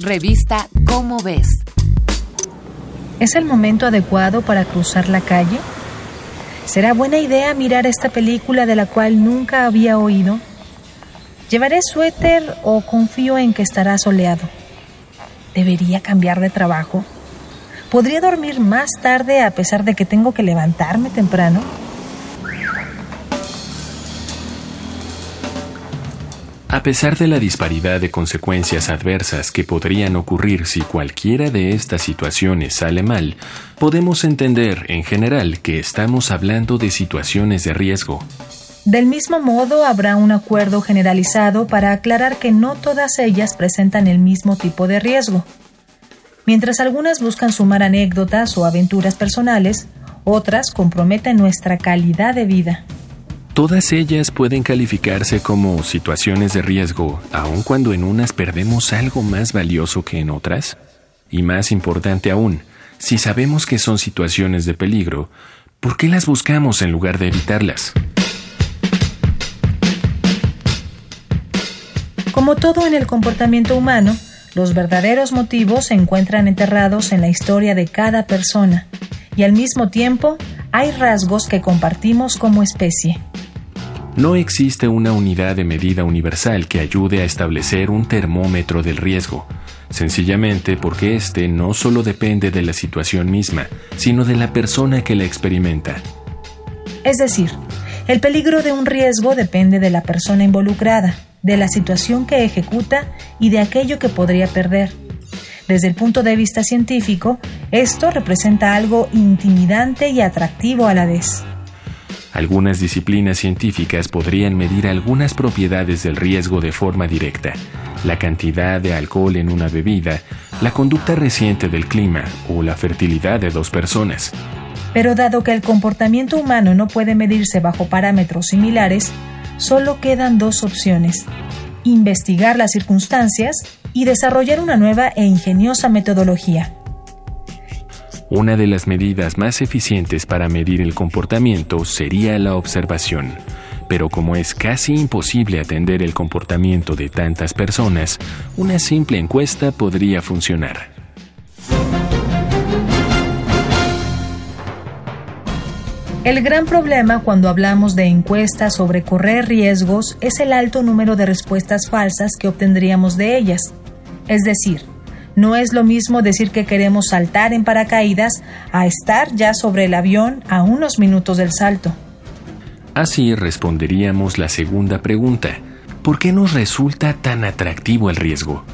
Revista Cómo ves. ¿Es el momento adecuado para cruzar la calle? ¿Será buena idea mirar esta película de la cual nunca había oído? ¿Llevaré suéter o confío en que estará soleado? ¿Debería cambiar de trabajo? ¿Podría dormir más tarde a pesar de que tengo que levantarme temprano? A pesar de la disparidad de consecuencias adversas que podrían ocurrir si cualquiera de estas situaciones sale mal, podemos entender en general que estamos hablando de situaciones de riesgo. Del mismo modo, habrá un acuerdo generalizado para aclarar que no todas ellas presentan el mismo tipo de riesgo. Mientras algunas buscan sumar anécdotas o aventuras personales, otras comprometen nuestra calidad de vida. Todas ellas pueden calificarse como situaciones de riesgo, aun cuando en unas perdemos algo más valioso que en otras. Y más importante aún, si sabemos que son situaciones de peligro, ¿por qué las buscamos en lugar de evitarlas? Como todo en el comportamiento humano, los verdaderos motivos se encuentran enterrados en la historia de cada persona, y al mismo tiempo hay rasgos que compartimos como especie. No existe una unidad de medida universal que ayude a establecer un termómetro del riesgo, sencillamente porque éste no solo depende de la situación misma, sino de la persona que la experimenta. Es decir, el peligro de un riesgo depende de la persona involucrada, de la situación que ejecuta y de aquello que podría perder. Desde el punto de vista científico, esto representa algo intimidante y atractivo a la vez. Algunas disciplinas científicas podrían medir algunas propiedades del riesgo de forma directa, la cantidad de alcohol en una bebida, la conducta reciente del clima o la fertilidad de dos personas. Pero dado que el comportamiento humano no puede medirse bajo parámetros similares, solo quedan dos opciones. Investigar las circunstancias y desarrollar una nueva e ingeniosa metodología. Una de las medidas más eficientes para medir el comportamiento sería la observación, pero como es casi imposible atender el comportamiento de tantas personas, una simple encuesta podría funcionar. El gran problema cuando hablamos de encuestas sobre correr riesgos es el alto número de respuestas falsas que obtendríamos de ellas. Es decir, no es lo mismo decir que queremos saltar en paracaídas a estar ya sobre el avión a unos minutos del salto. Así responderíamos la segunda pregunta. ¿Por qué nos resulta tan atractivo el riesgo?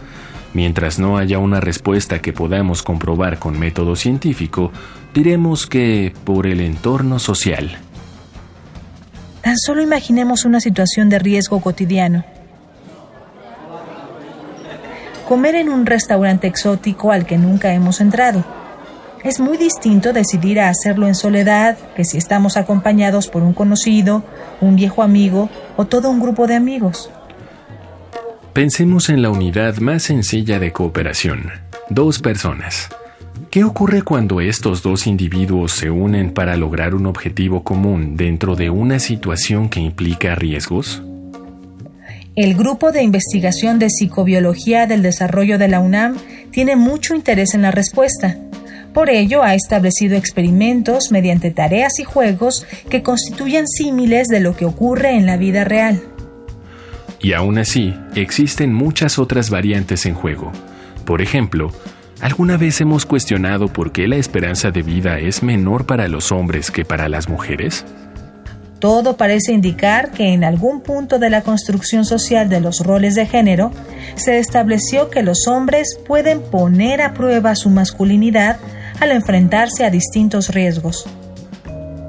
Mientras no haya una respuesta que podamos comprobar con método científico, diremos que por el entorno social. Tan solo imaginemos una situación de riesgo cotidiano comer en un restaurante exótico al que nunca hemos entrado. Es muy distinto decidir a hacerlo en soledad que si estamos acompañados por un conocido, un viejo amigo o todo un grupo de amigos. Pensemos en la unidad más sencilla de cooperación, dos personas. ¿Qué ocurre cuando estos dos individuos se unen para lograr un objetivo común dentro de una situación que implica riesgos? El Grupo de Investigación de Psicobiología del Desarrollo de la UNAM tiene mucho interés en la respuesta. Por ello, ha establecido experimentos mediante tareas y juegos que constituyen símiles de lo que ocurre en la vida real. Y aún así, existen muchas otras variantes en juego. Por ejemplo, ¿alguna vez hemos cuestionado por qué la esperanza de vida es menor para los hombres que para las mujeres? Todo parece indicar que en algún punto de la construcción social de los roles de género se estableció que los hombres pueden poner a prueba su masculinidad al enfrentarse a distintos riesgos.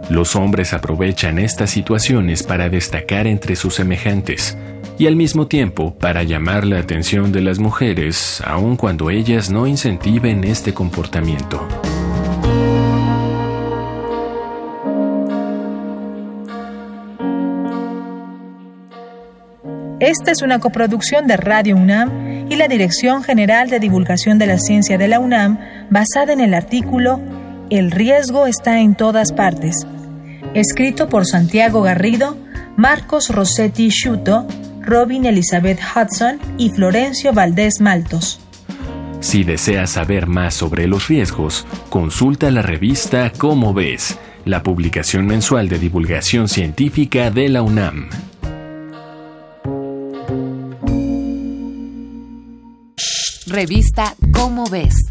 Los hombres aprovechan estas situaciones para destacar entre sus semejantes y al mismo tiempo para llamar la atención de las mujeres, aun cuando ellas no incentiven este comportamiento. Esta es una coproducción de Radio UNAM y la Dirección General de Divulgación de la Ciencia de la UNAM basada en el artículo El riesgo está en todas partes, escrito por Santiago Garrido, Marcos Rossetti Schuto, Robin Elizabeth Hudson y Florencio Valdés Maltos. Si deseas saber más sobre los riesgos, consulta la revista Cómo ves, la publicación mensual de divulgación científica de la UNAM. Revista Cómo ves